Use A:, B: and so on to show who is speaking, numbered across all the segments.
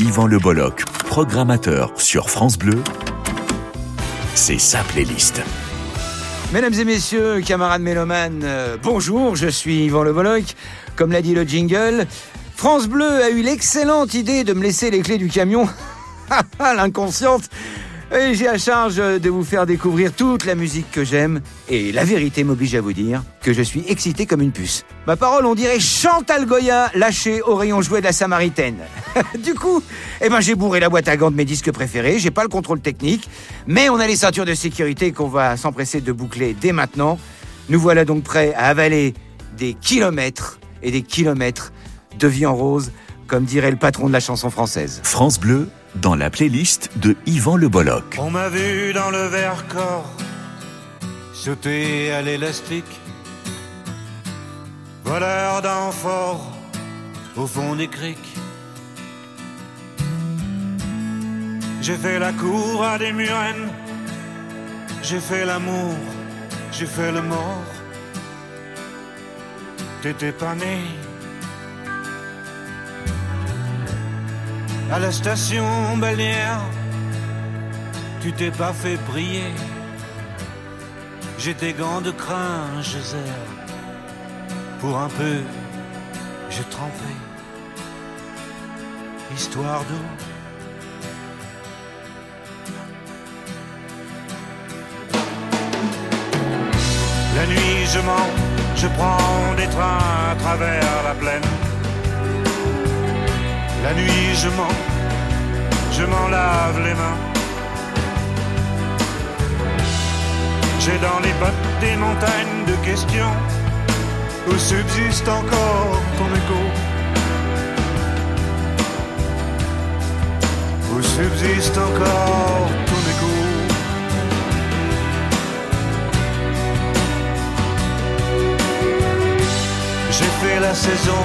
A: Yvan Le Bolloc, programmateur sur France Bleu, c'est sa playlist.
B: Mesdames et messieurs, camarades mélomanes, euh, bonjour, je suis Yvan Le Bolloc. Comme l'a dit le jingle, France Bleu a eu l'excellente idée de me laisser les clés du camion. L'inconsciente et j'ai à charge de vous faire découvrir toute la musique que j'aime. Et la vérité m'oblige à vous dire que je suis excité comme une puce. Ma parole, on dirait Chantal Goya lâchée au rayon jouet de la Samaritaine. du coup, eh ben, j'ai bourré la boîte à gants de mes disques préférés. J'ai pas le contrôle technique, mais on a les ceintures de sécurité qu'on va s'empresser de boucler dès maintenant. Nous voilà donc prêts à avaler des kilomètres et des kilomètres de en rose, comme dirait le patron de la chanson française.
A: France Bleu, dans la playlist de Yvan Le Bolloc.
C: On m'a vu dans le Vercors sauter à l'élastique, voleur d'amphores au fond des criques. J'ai fait la cour à des murennes, j'ai fait l'amour, j'ai fait le mort. T'étais pas né. À la station balnéaire, tu t'es pas fait briller. J'ai tes gants de crin, je Pour un peu, j'ai trempé. Histoire d'eau. La nuit, je mens, je prends des trains à travers la plaine. La nuit, je mens, je m'en lave les mains. J'ai dans les bottes des montagnes de questions où subsiste encore ton écho? Où subsiste encore ton écho? J'ai fait la saison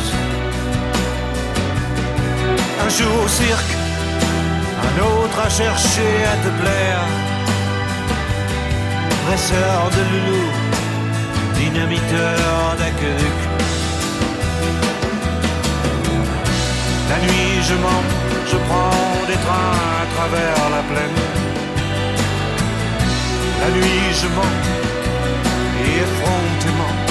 C: un jour au cirque, un autre à chercher à te plaire. Dresseur de loulou, dynamiteur d'aqueduc. La nuit je mens, je prends des trains à travers la plaine. La nuit je mens, et effrontément.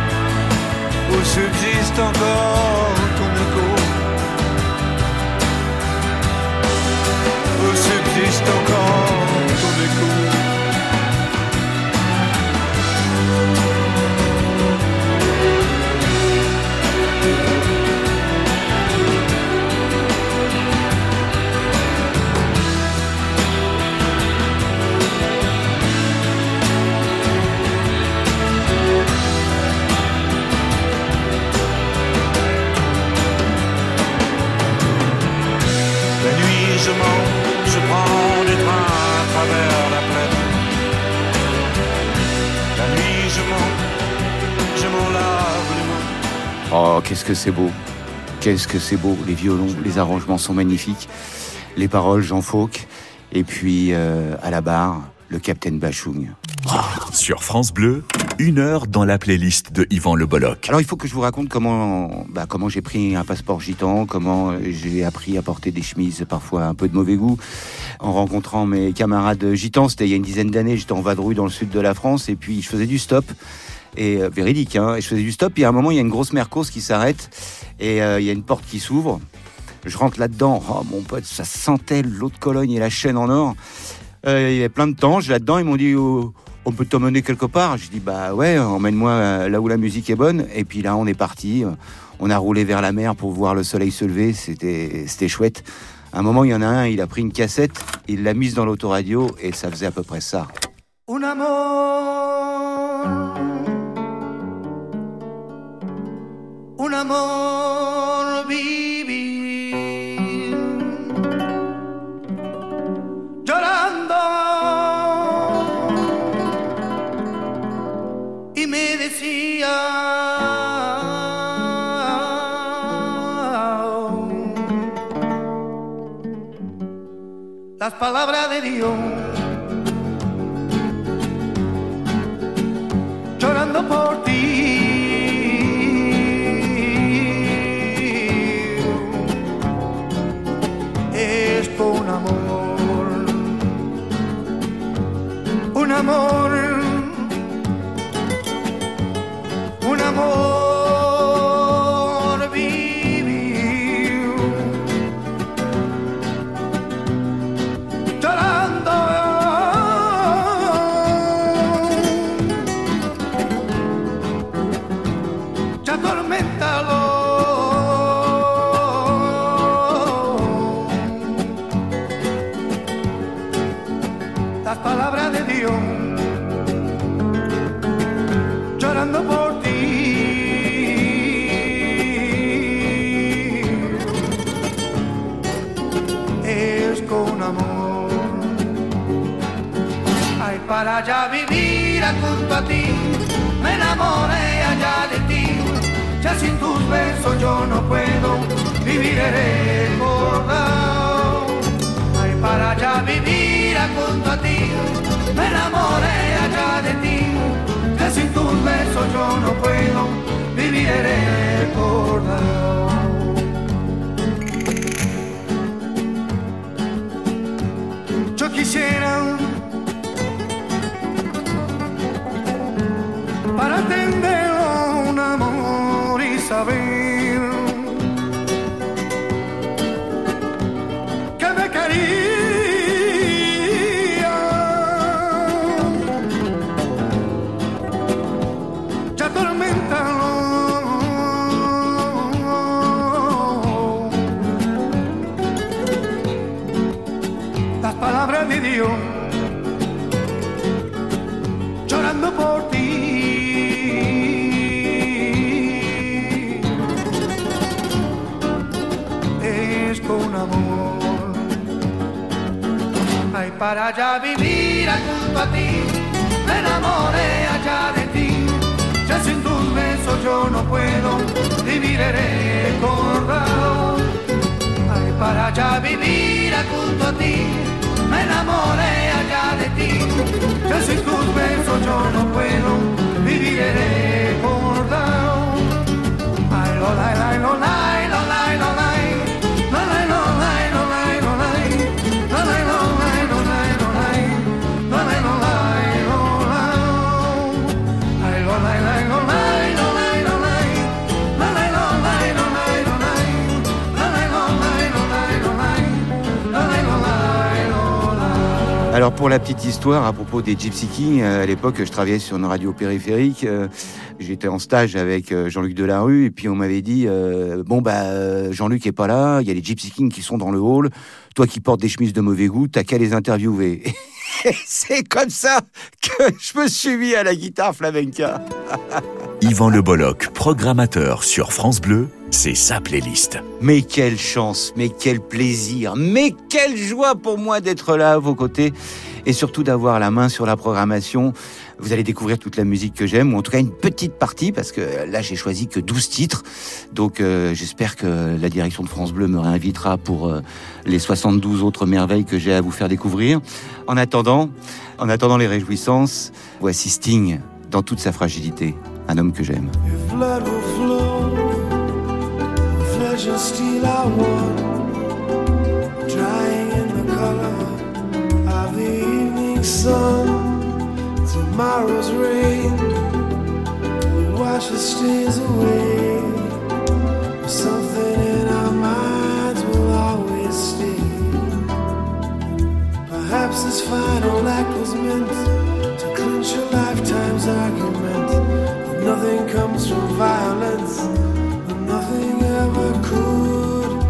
C: où subsiste encore
B: Oh, qu'est-ce que c'est beau. Qu'est-ce que c'est beau, les violons, les arrangements sont magnifiques. Les paroles, Jean Fauque. Et puis, euh, à la barre, le Capitaine Bachung.
A: Sur France Bleu, une heure dans la playlist de Yvan Le Bolloc.
B: Alors il faut que je vous raconte comment, bah, comment j'ai pris un passeport gitan, comment j'ai appris à porter des chemises parfois un peu de mauvais goût, en rencontrant mes camarades gitans. C'était il y a une dizaine d'années, j'étais en vadrouille dans le sud de la France et puis je faisais du stop. Et euh, véridique, hein, je faisais du stop. Et à un moment, il y a une grosse mercose qui s'arrête et euh, il y a une porte qui s'ouvre. Je rentre là-dedans. Oh, mon pote, ça sentait l'eau de Cologne et la chaîne en or. Euh, il y avait plein de temps. Je là-dedans. Ils m'ont dit oh, on peut t'emmener quelque part. Je dis bah ouais, emmène-moi euh, là où la musique est bonne. Et puis là, on est parti. On a roulé vers la mer pour voir le soleil se lever. C'était chouette. À un moment, il y en a un. Il a pris une cassette, il l'a mise dans l'autoradio et ça faisait à peu près ça.
D: Un palabra de Dios. Saber para allá vivir junto a ti, me enamoré allá de ti. Ya sin tus besos yo no puedo vivir recordado. Ay, para allá vivir junto a ti, me enamoré allá de ti. Ya sin tus besos yo no puedo vivir recordado. Ay, lo, lai, lai, lo, lai,
B: Alors pour la petite histoire à propos des Gypsy Kings, euh, à l'époque je travaillais sur une radio périphérique, euh, j'étais en stage avec euh, Jean-Luc Delarue et puis on m'avait dit euh, bon bah euh, Jean-Luc est pas là, il y a les Gypsy Kings qui sont dans le hall, toi qui portes des chemises de mauvais goût, t'as qu'à les interviewer. C'est comme ça que je me suis mis à la guitare flamenca.
A: Yvan Le Bolloc, programmateur sur France Bleu, c'est sa playlist.
B: Mais quelle chance, mais quel plaisir, mais quelle joie pour moi d'être là à vos côtés et surtout d'avoir la main sur la programmation. Vous allez découvrir toute la musique que j'aime, ou en tout cas une petite partie, parce que là j'ai choisi que 12 titres. Donc euh, j'espère que la direction de France Bleu me réinvitera pour euh, les 72 autres merveilles que j'ai à vous faire découvrir. En attendant, en attendant les réjouissances, voici Sting dans toute sa fragilité, un homme que j'aime.
E: Tomorrow's rain will wash the stains away. Something in our minds will always stay. Perhaps this final act was meant to clinch a lifetime's argument. Nothing comes from violence, and nothing ever could.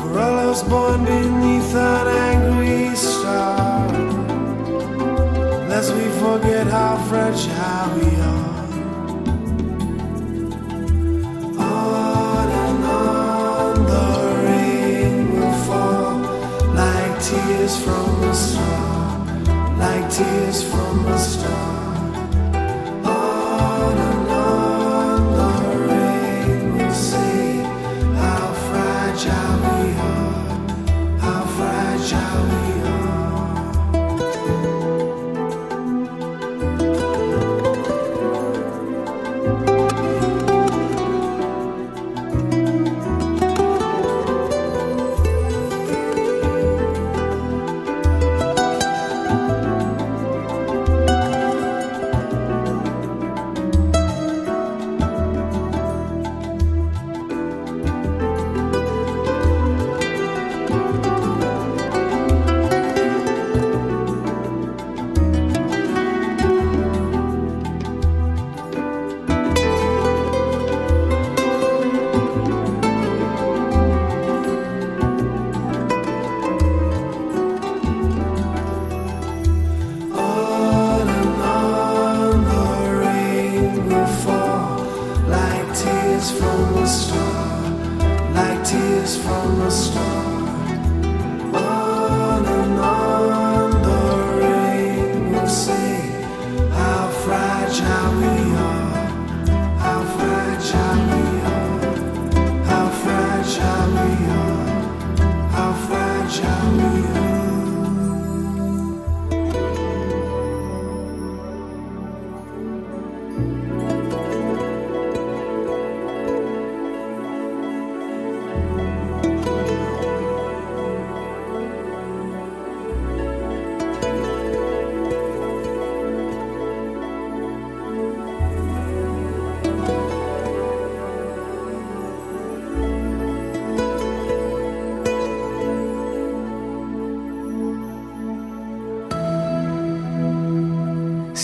E: For all of us born beneath an angry star. Lest we forget how fragile we are. Tears from a star, like tears from a star.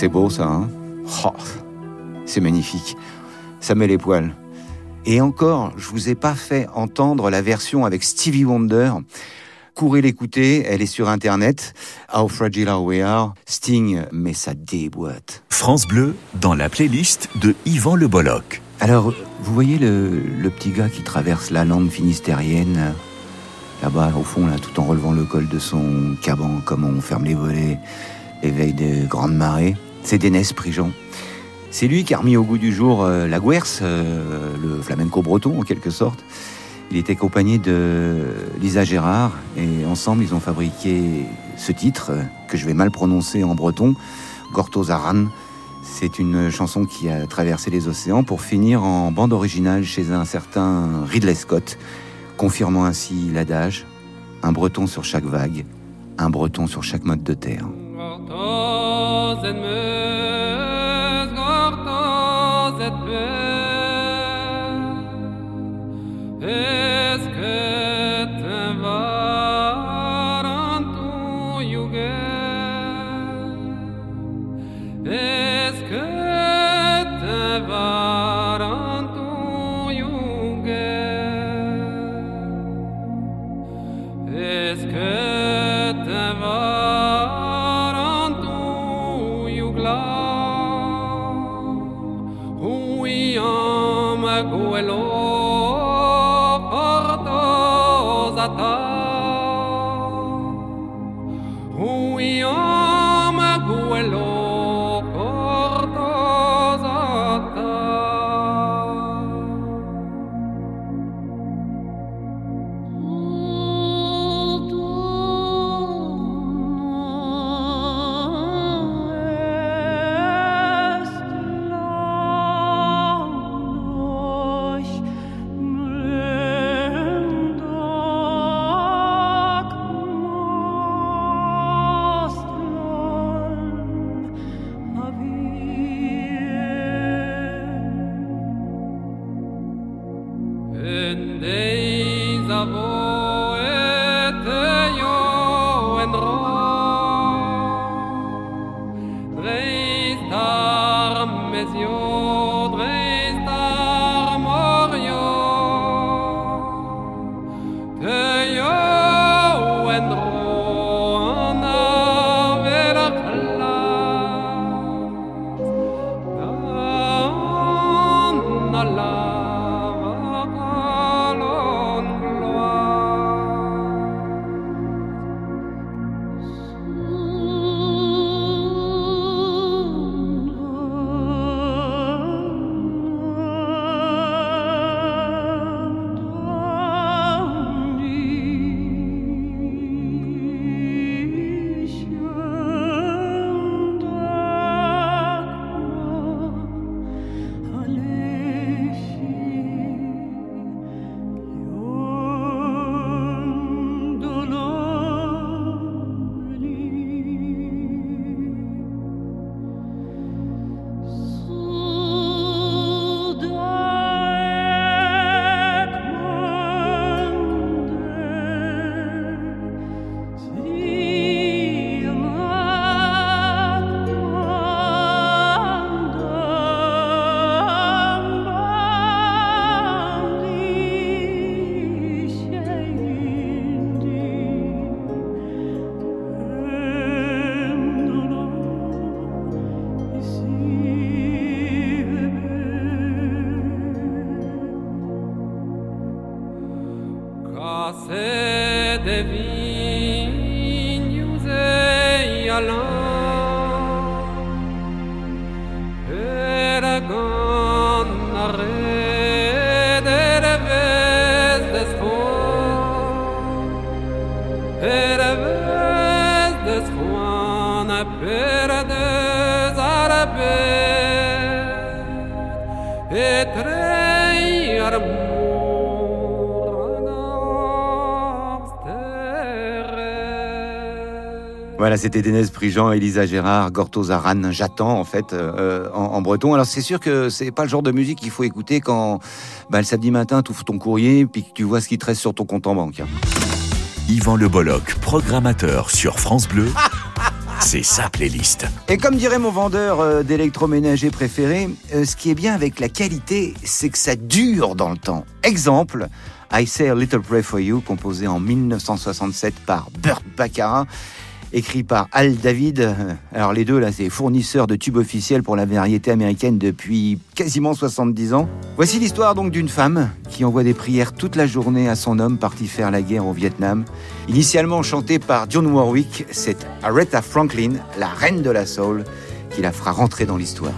B: C'est beau ça, hein Oh, C'est magnifique. Ça met les poils. Et encore, je vous ai pas fait entendre la version avec Stevie Wonder. Courez l'écouter, elle est sur internet. How Fragile Are We Are. Sting, mais ça déboîte.
A: France Bleu dans la playlist de Yvan Le Bolloc.
B: Alors, vous voyez le, le petit gars qui traverse la lande finistérienne, là-bas au fond, là, tout en relevant le col de son caban, comme on ferme les volets, éveil de grandes marées. C'est Dénès Prigent. C'est lui qui a remis au goût du jour euh, la Guerce, euh, le flamenco breton en quelque sorte. Il était accompagné de Lisa Gérard et ensemble ils ont fabriqué ce titre euh, que je vais mal prononcer en breton, Gortozaran. C'est une chanson qui a traversé les océans pour finir en bande originale chez un certain Ridley Scott, confirmant ainsi l'adage un breton sur chaque vague, un breton sur chaque mode de terre. Voilà, c'était Dénès Prigent, Elisa Gérard, Gorto Zaran, j'attends en fait euh, en, breton. Alors c'est sûr que c'est pas le genre de musique qu'il faut écouter quand bah, le samedi matin tu ouvres ton courrier puis que tu vois ce qui te reste sur ton compte en banque.
A: Yvan Le Bolloc, programmateur sur France Bleu. C'est sa playlist.
B: Et comme dirait mon vendeur euh, d'électroménager préféré, euh, ce qui est bien avec la qualité, c'est que ça dure dans le temps. Exemple, I Say a Little Prayer for You, composé en 1967 par Burt Baccarat écrit par Al David. Alors les deux, là, c'est fournisseurs de tubes officiels pour la variété américaine depuis quasiment 70 ans. Voici l'histoire donc d'une femme qui envoie des prières toute la journée à son homme parti faire la guerre au Vietnam. Initialement chantée par John Warwick, c'est Aretha Franklin, la reine de la soul, qui la fera rentrer dans l'histoire.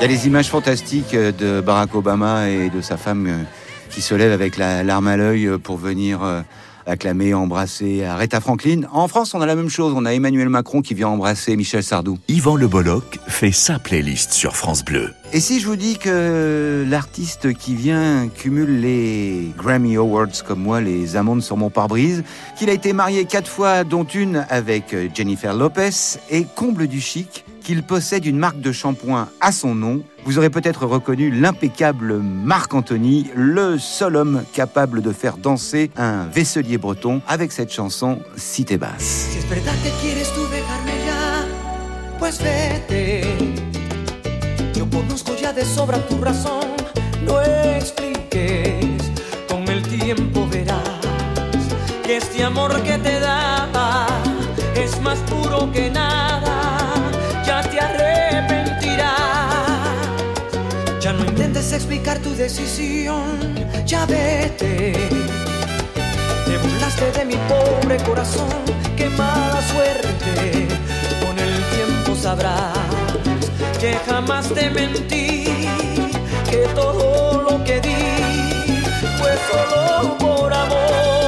B: Il y a des images fantastiques euh, de Barack Obama et de sa femme euh, qui se lèvent avec la larme à l'œil euh, pour venir acclamer, embrasser Aretha Franklin. En France, on a la même chose. On a Emmanuel Macron qui vient embrasser Michel Sardou.
A: Yvan Le Bolloc fait sa playlist sur France Bleu.
B: Et si je vous dis que l'artiste qui vient cumule les Grammy Awards comme moi, les amendes sur mon pare-brise, qu'il a été marié quatre fois, dont une avec Jennifer Lopez, et comble du chic, qu'il possède une marque de shampoing à son nom, vous aurez peut-être reconnu l'impeccable Marc Anthony, le seul homme capable de faire danser un vaisselier breton avec cette chanson Cité basse.
F: Este amor que te daba es más puro que nada. Explicar tu decisión, ya vete. Te burlaste de mi pobre corazón, qué mala suerte. Con el tiempo sabrás que jamás te mentí, que todo lo que di fue solo por amor.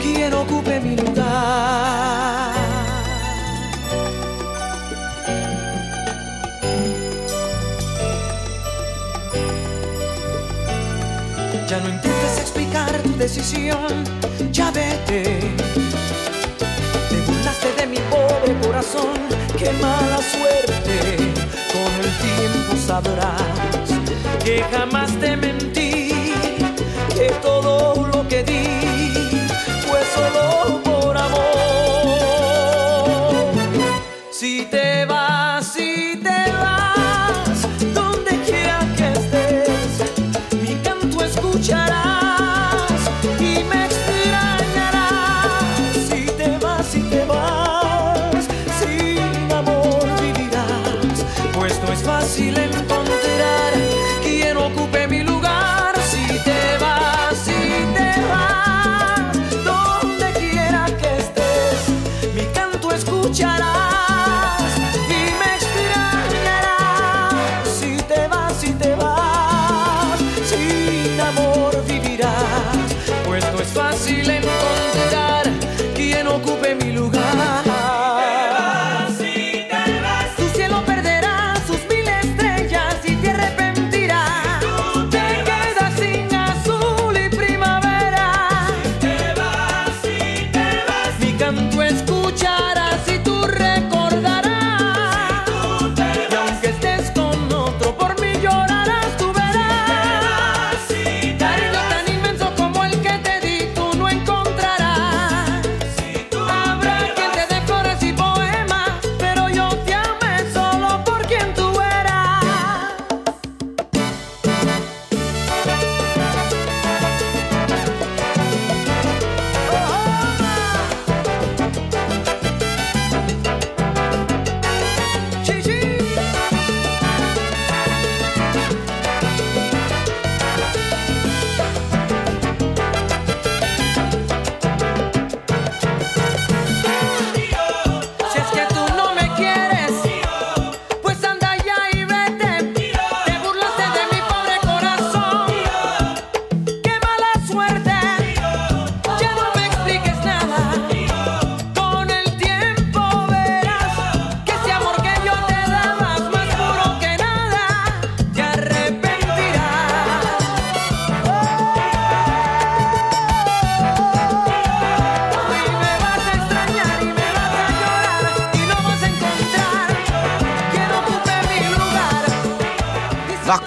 F: Quien ocupe mi lugar. Ya no intentes explicar tu decisión, ya vete. Te burlaste de mi pobre corazón, qué mala suerte. Con el tiempo sabrás que jamás te mentí,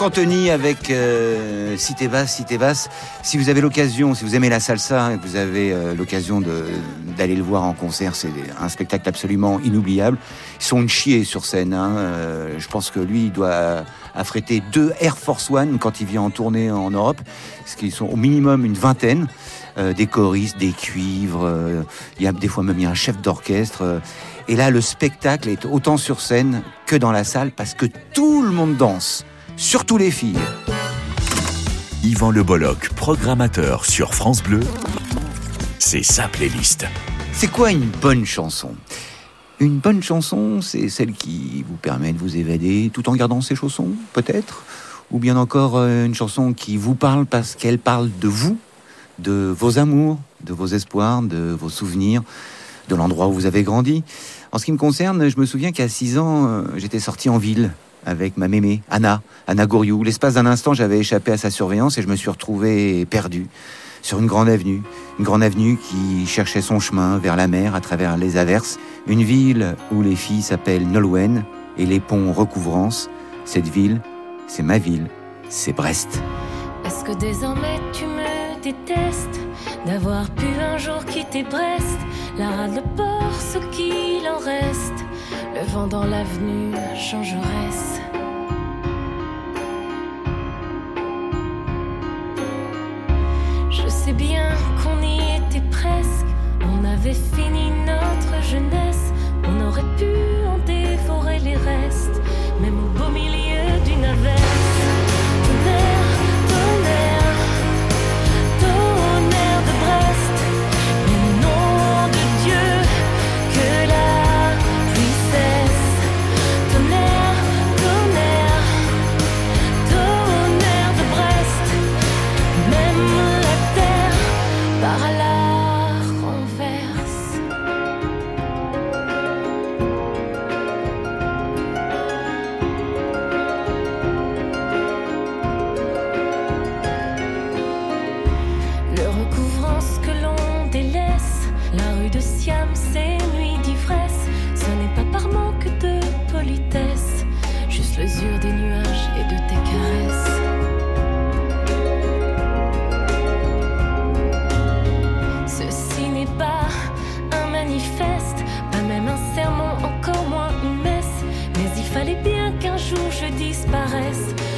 B: Anthony avec euh, Cité Basse. Si vous avez l'occasion, si vous aimez la salsa et que vous avez euh, l'occasion d'aller le voir en concert, c'est un spectacle absolument inoubliable. Ils sont une chier sur scène. hein. Euh, je pense que lui, il doit affréter deux Air Force One quand il vient en tournée en Europe, parce qu'ils sont au minimum une vingtaine. euh, des choristes, des cuivres. euh, Il y a des fois même un chef d'orchestre. euh, et là, le spectacle est autant sur scène que dans la salle parce que tout le monde danse, surtout les filles.
A: Yvan Le Bolloc, programmateur sur France Bleu, c'est sa playlist.
B: C'est quoi une bonne chanson? Une bonne chanson, c'est celle qui vous permet de vous évader tout en gardant ses chaussons, peut-être? Ou bien encore euh, une chanson qui vous parle parce qu'elle parle de vous, de vos amours, de vos espoirs, de vos souvenirs, de l'endroit où vous avez grandi? En ce qui me concerne, je me souviens qu'à 6 ans, euh, j'étais sorti en ville avec ma mémé, Anna, Anna Gouriou. L'espace d'un instant, j'avais échappé à sa surveillance et je me suis retrouvé perdu sur une grande avenue. Une grande avenue qui cherchait son chemin vers la mer à travers les averses. Une ville où les filles s'appellent Nolwenn et les ponts recouvrance. Cette ville, c'est ma ville, c'est Brest.
G: Est-ce que désormais tu me détestes d'avoir pu un jour quitter Brest, la rade, le ce qu'il en reste, le vent dans l'avenue, changeresse. Je sais bien qu'on y était presque, on avait fini notre jeunesse, on aurait pu en dévorer les restes, même au beau milieu d'une averse. Je disparaisse.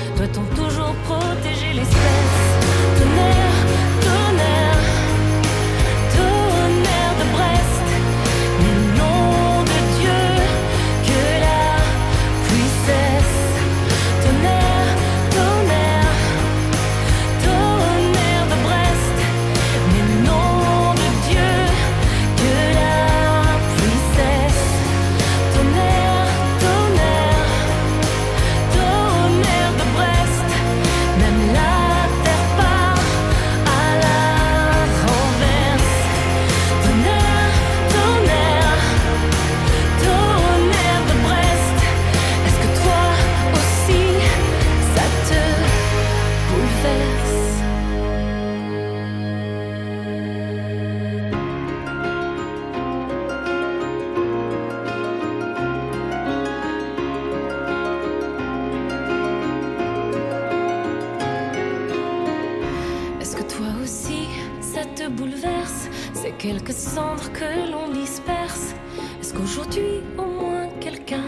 G: Est-ce qu'aujourd'hui au moins quelqu'un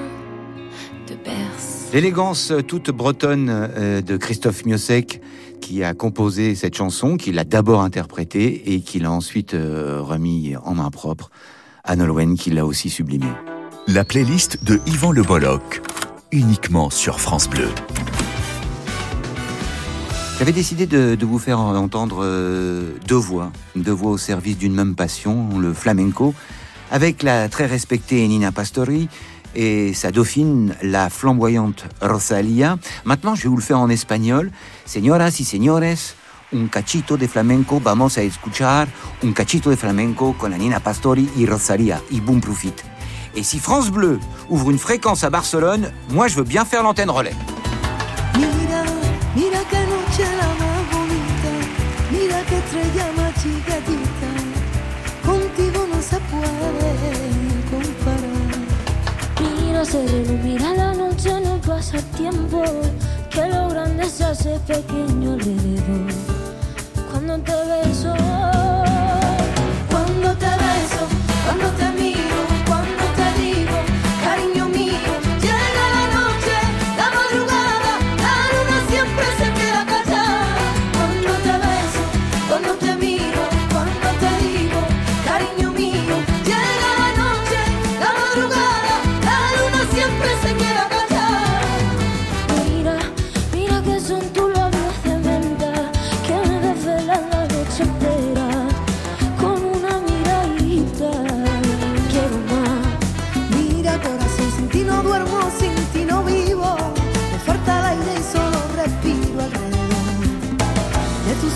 G: te berce
B: L'élégance toute bretonne euh, de Christophe Miossec qui a composé cette chanson, qui l'a d'abord interprétée et qui l'a ensuite euh, remis en main propre à Nolwenn qui l'a aussi sublimée.
A: La playlist de Yvan Le Bolloc, uniquement sur France Bleu.
B: J'avais décidé de, de vous faire entendre euh, deux voix, deux voix au service d'une même passion, le flamenco, avec la très respectée Nina Pastori et sa dauphine, la flamboyante Rosalia. Maintenant, je vais vous le faire en espagnol. Señoras y señores, un cachito de flamenco, vamos a escuchar un cachito de flamenco con la Nina Pastori y Rosalia. Y boom profit. Et si France Bleu ouvre une fréquence à Barcelone, moi je veux bien faire l'antenne relais.
H: Mira,
I: sereno, mira la noche, no pasa tiempo, que lo grande se hace pequeño alrededor. Cuando te beso,
H: Cuando te beso, cuando te miro,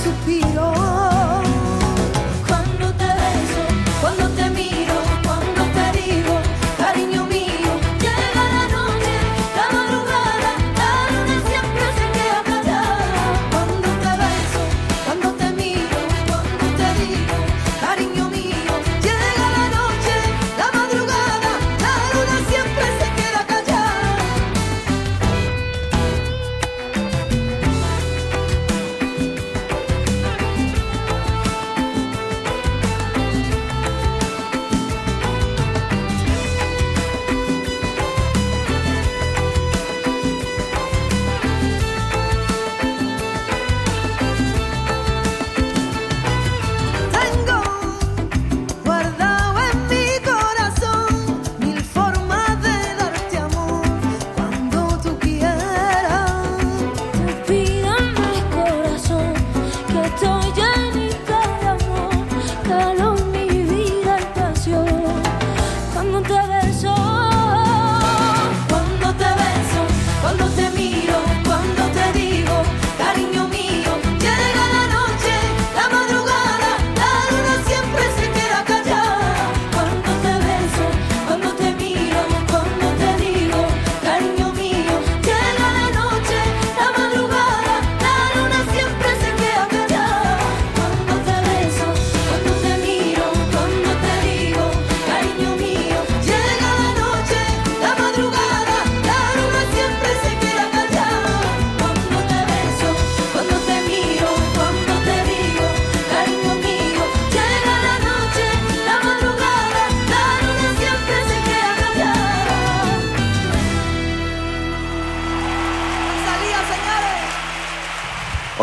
H: suspiro.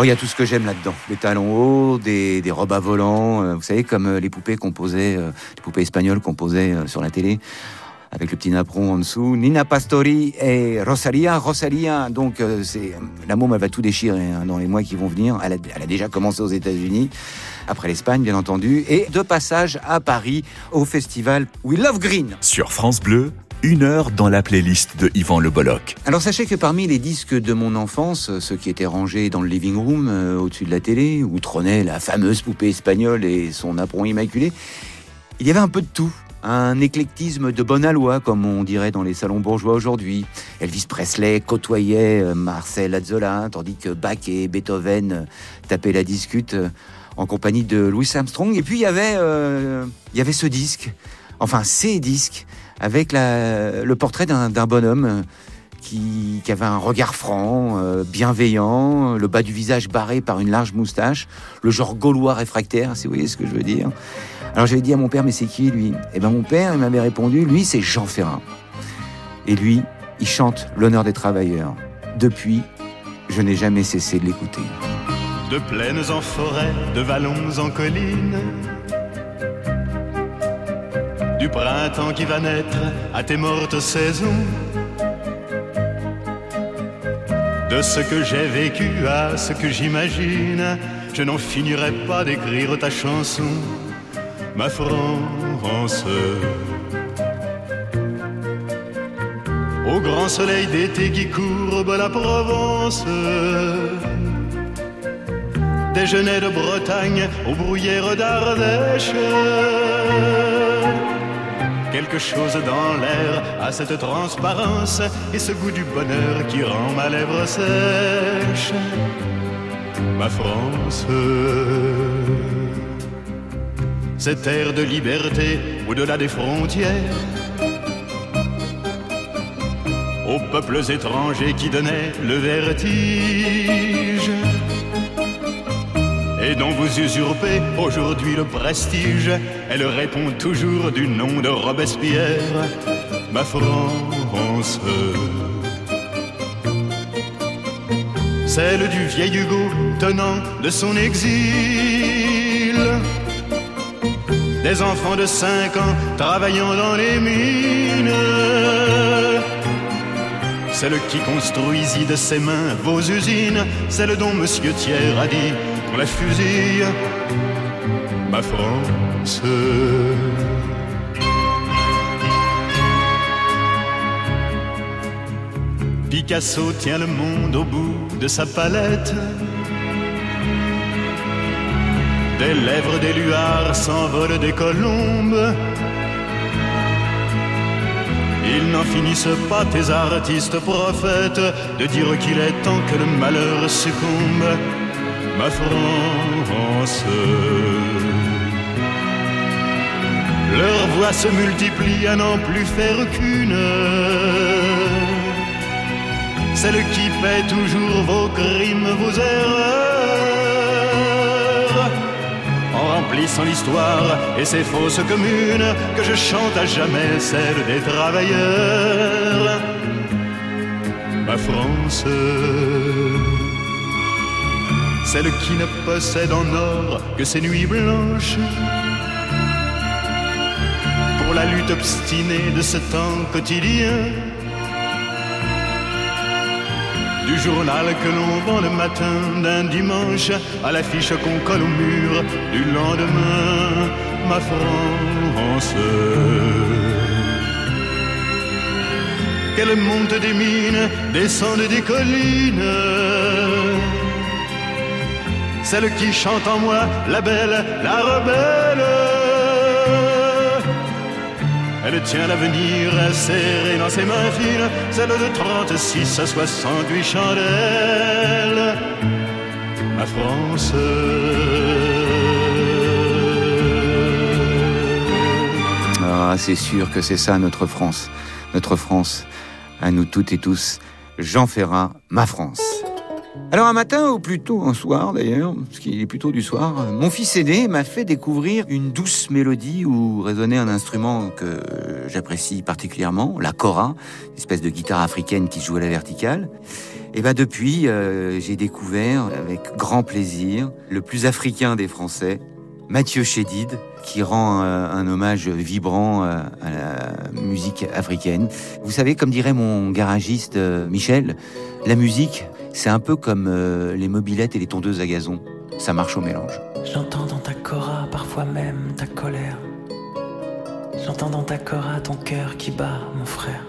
B: Il y a tout ce que j'aime là-dedans. Des talons hauts, des, robes à volant, euh, vous savez, comme euh, les poupées qu'on posait, euh, les poupées espagnoles qu'on posait sur la télé, avec le petit napperon en dessous. Nina Pastori et Rosalia. Rosalia, donc, c'est la môme, elle va tout déchirer hein, dans les mois qui vont venir. Elle a, elle a déjà commencé aux États-Unis, après l'Espagne, bien entendu, et de passage à Paris, au festival We Love Green.
A: Sur France Bleu, une heure dans la playlist de Yvan Le Bolloc.
B: Alors sachez que parmi les disques de mon enfance, euh, ceux qui étaient rangés dans le living room euh, au-dessus de la télé, où trônait la fameuse poupée espagnole et son apron immaculé, il y avait un peu de tout. Un éclectisme de bonne aloi, comme on dirait dans les salons bourgeois aujourd'hui. Elvis Presley côtoyait euh, Marcel Azzola, tandis que Bach et Beethoven tapaient la discute en compagnie de Louis Armstrong. Et puis il y avait, il y avait ce disque, enfin ces disques, avec le portrait d'un bonhomme euh, qui, avait un regard franc, euh, bienveillant, le bas du visage barré par une large moustache, le genre gaulois réfractaire, si vous voyez ce que je veux dire. Alors j'avais dit à mon père, mais c'est qui lui? Eh ben mon père, il m'avait répondu, lui c'est Jean Ferrin. Et lui, il chante l'honneur des travailleurs. Depuis, je n'ai jamais cessé de l'écouter.
J: De plaines en forêt, de vallons en collines. Du printemps qui va naître à tes mortes saisons. De ce que j'ai vécu à ce que j'imagine, je n'en finirai pas d'écrire ta chanson, ma France. Au grand soleil d'été qui courbe la Provence déjeuner de Bretagne aux bruyères d'Ardèche. Quelque chose dans l'air a cette transparence et ce goût du bonheur qui rend ma lèvre sèche. Ma France, cette air de liberté au-delà des frontières. Aux peuples étrangers qui donnaient le vertige et dont vous usurpez aujourd'hui le prestige. Elle répond toujours du nom de Robespierre, ma France. Celle du vieil Hugo tenant de son exil. Des enfants de 5 ans travaillant dans les mines. Celle qui construisit de ses mains vos usines, celle dont Monsieur Thiers a dit la fusille, ma France. Picasso tient le monde au bout de sa palette. Des lèvres des luards s'envolent des colombes. Ils n'en finissent pas, tes artistes prophètes, de dire qu'il est temps que le malheur succombe. Ma France. Leurs voix se multiplient à n'en plus faire qu'une. Celle qui paie toujours vos crimes, vos erreurs. En remplissant l'histoire et ses fausses communes, que je chante à jamais celle des travailleurs. Ma France. Celle qui ne possède en or que ses nuits blanches pour la lutte obstinée de ce temps quotidien. Du journal que l'on vend le matin d'un dimanche à l'affiche qu'on colle au mur du lendemain, ma France. Qu'elle monte des mines, descende des collines. Celle qui chante en moi, la belle, la rebelle. Elle tient l'avenir serré dans ses mains fines, celle de 36 à 68 chandelles. Ma France.
B: Ah, c'est sûr que c'est ça notre France. Notre France, à nous toutes et tous. Jean Ferrat, ma France. Alors un matin, ou plutôt un soir d'ailleurs, parce qu'il est plutôt du soir, mon fils aîné m'a fait découvrir une douce mélodie où résonnait un instrument que j'apprécie particulièrement, la kora, une espèce de guitare africaine qui joue à la verticale. Et ben depuis, euh, j'ai découvert avec grand plaisir le plus africain des Français, Mathieu Chédid, qui rend euh, un hommage vibrant euh, à la musique africaine. Vous savez, comme dirait mon garagiste euh, Michel, la musique, c'est un peu comme euh, les mobilettes et les tondeuses à gazon. Ça marche au mélange.
K: J'entends dans ta cora parfois même ta colère. J'entends dans ta cora ton cœur qui bat, mon frère.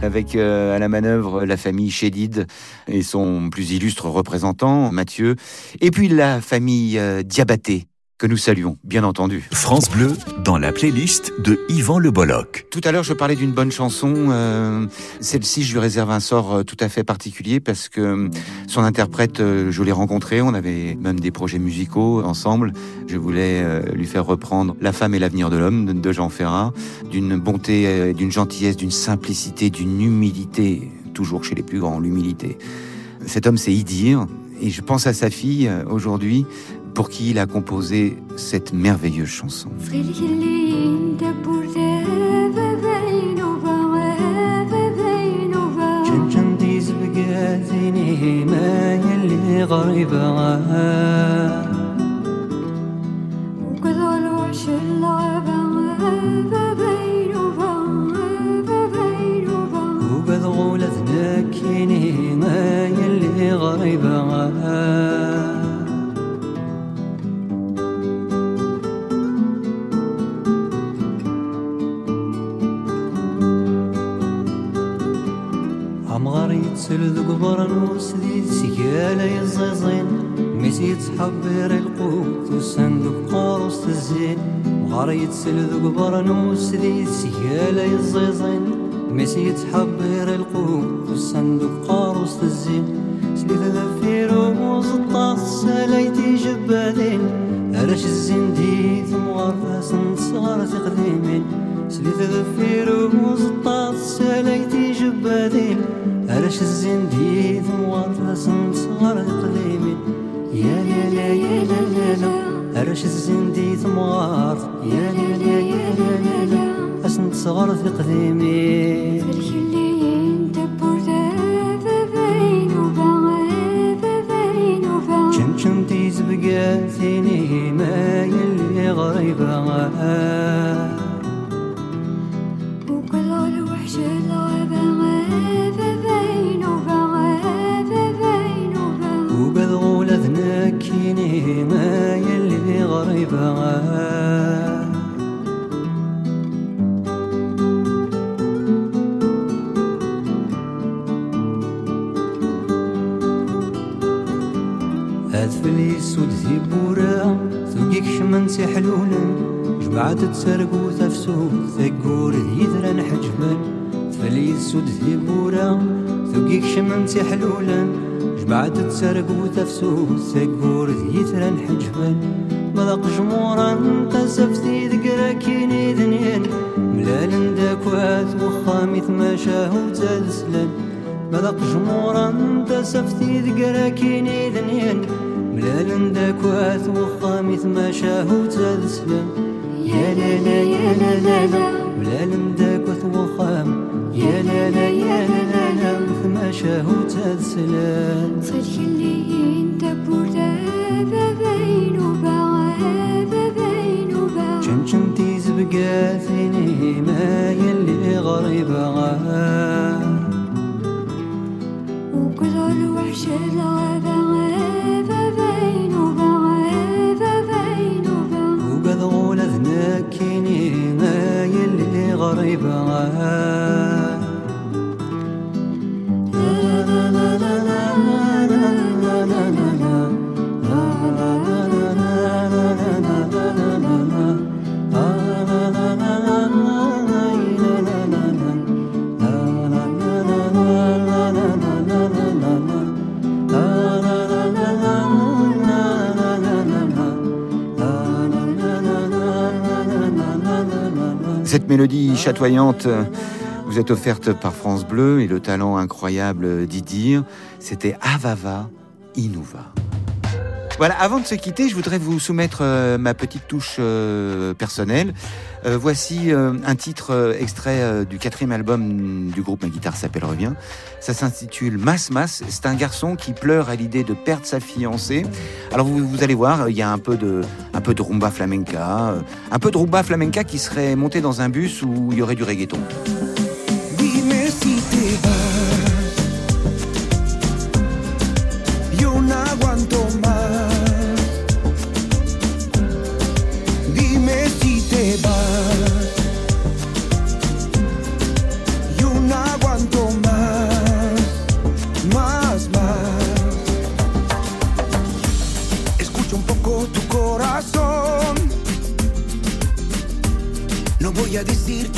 B: Avec euh, à la manœuvre la famille Chédid et son plus illustre représentant, Mathieu, et puis la famille euh, Diabaté, que nous saluons, bien entendu.
A: France Bleu, dans la playlist de Yvan Le Bolloc.
B: Tout à l'heure, je parlais d'une bonne chanson. euh, Celle-ci, je lui réserve un sort euh, tout à fait particulier parce que euh, son interprète, je l'ai rencontré. On avait même des projets musicaux ensemble. Je voulais lui faire reprendre La femme et l'avenir de l'homme de- Jean Ferrat, d'une bonté, d'une gentillesse, d'une simplicité, d'une humilité, toujours chez les plus grands, l'humilité. Cet homme, c'est Idir. Et je pense à sa fille aujourd'hui, pour qui il a composé cette merveilleuse chanson.
L: جنجنديز بقاتني ما يلي غريبة برا وسديد سيالة يزيزين ميسي تحبير القوت والصندوق قارص الزين. وغاري تسلذق برا وسديد سيالة يزيزين ميسي تحبير القوت والصندوق قارص الزين. سليف ذفير ومزطاط ساليتي جبالين أرش الزين ديث مغرفة سنصار تقديمين سليف ذفير تقديمي Çim çim tiz bir gelsini, meyilli gaybana تتسرقو تفسو ثقور يذرا حجما فلي سود ثيبورا ثقيك شمن تحلولا جمعت تتسرقو تفسو ثقور
B: يذرا حجما chatoyante vous est offerte par France Bleu et le talent incroyable d'Idir. C'était Avava Inuva. Voilà, avant de se quitter, je voudrais vous soumettre euh, ma petite touche euh, personnelle. Euh, voici un titre extrait du quatrième album du groupe Ma guitare s'appelle Revient. Ça s'intitule Mas Mas. C'est un garçon qui pleure à l'idée de perdre sa fiancée. Alors vous, vous allez voir, il y a un peu de, un peu de rumba flamenca, un peu de rumba flamenca qui serait monté dans un bus où il y aurait du reggaeton.
M: Te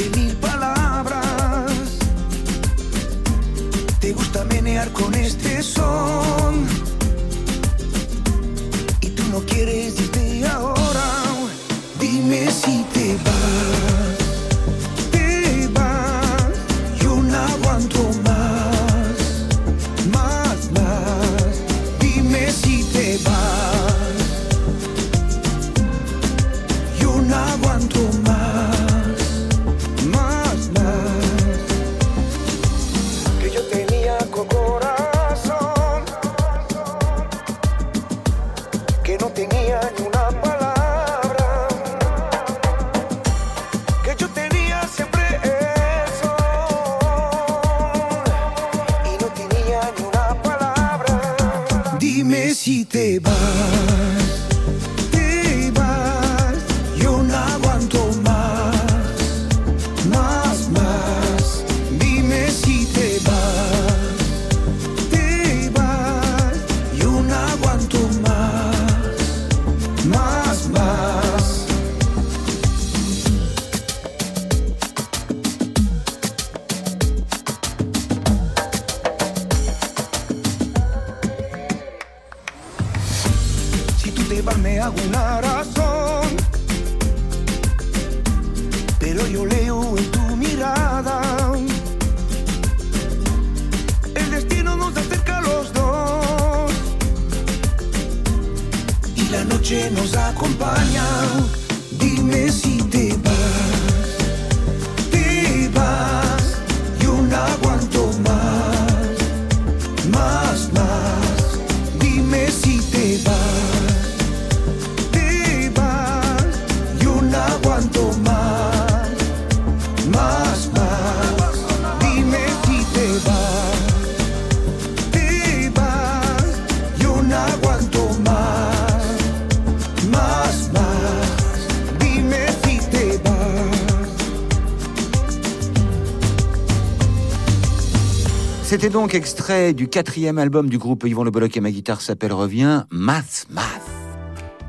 B: donc extrait du quatrième album du groupe Yvon Le Bolloc et ma guitare s'appelle Revient, Math Math.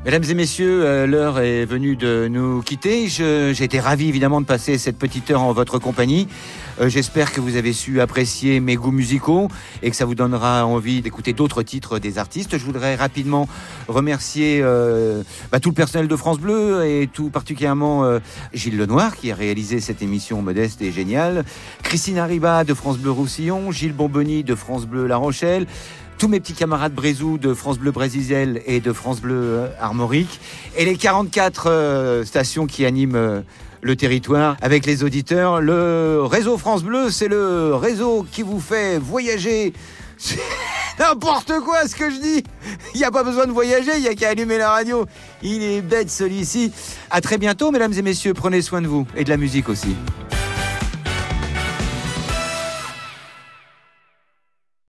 B: Mesdames et messieurs, euh, l'heure est venue de nous quitter. J'ai été ravi évidemment de passer cette petite heure en votre compagnie. Euh, J'espère que vous avez su apprécier mes goûts musicaux et que ça vous donnera envie d'écouter d'autres titres des artistes. Je voudrais rapidement remercier euh, bah, tout le personnel de France Bleu et tout particulièrement Gilles Lenoir qui a réalisé cette émission modeste et géniale, Christine Arriba de France Bleu Roussillon, Gilles Bonboni de France Bleu La Rochelle, tous mes petits camarades Brézou de France Bleu Brésisel et de France Bleu euh, Armorique, et les 44 euh, stations qui animent euh, le territoire avec les auditeurs. Le réseau France Bleu, c'est le réseau qui vous fait voyager. N'importe quoi ce que je dis. Il n'y a pas besoin de voyager, il n'y a qu'à allumer la radio. Il est bête celui-ci. À très bientôt, mesdames et messieurs. Prenez soin de vous et de la musique aussi.